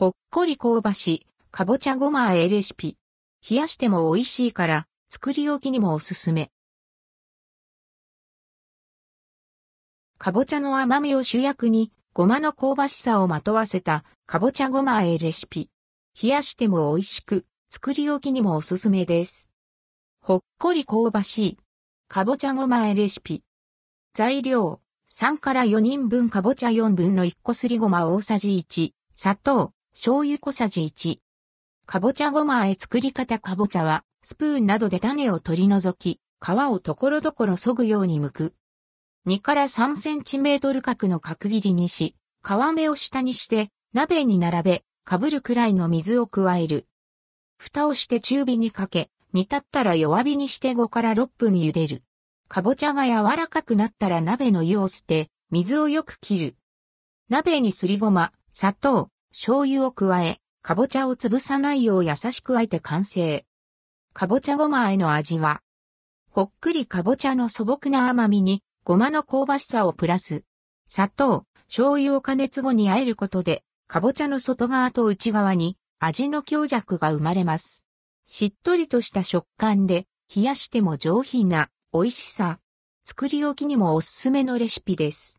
ほっこり香ばし、かぼちゃごま和えレシピ。冷やしても美味しいから、作り置きにもおすすめ。かぼちゃの甘みを主役に、ごまの香ばしさをまとわせた、かぼちゃごま和えレシピ。冷やしても美味しく、作り置きにもおすすめです。ほっこり香ばしい、かぼちゃごま和えレシピ。材料、3から4人分かぼちゃ4分の1個すりごま大さじ1、砂糖、醤油小さじ1。かぼちゃごまあえ作り方かぼちゃは、スプーンなどで種を取り除き、皮をところどころ削ぐように剥く。2から3センチメートル角の角切りにし、皮目を下にして、鍋に並べ、かぶるくらいの水を加える。蓋をして中火にかけ、煮立ったら弱火にして5から6分茹でる。かぼちゃが柔らかくなったら鍋の湯を捨て、水をよく切る。鍋にすりごま、砂糖、醤油を加え、かぼちゃを潰さないよう優しくあえて完成。かぼちゃごまあえの味は、ほっくりかぼちゃの素朴な甘みに、ごまの香ばしさをプラス。砂糖、醤油を加熱後にあえることで、かぼちゃの外側と内側に味の強弱が生まれます。しっとりとした食感で、冷やしても上品な美味しさ。作り置きにもおすすめのレシピです。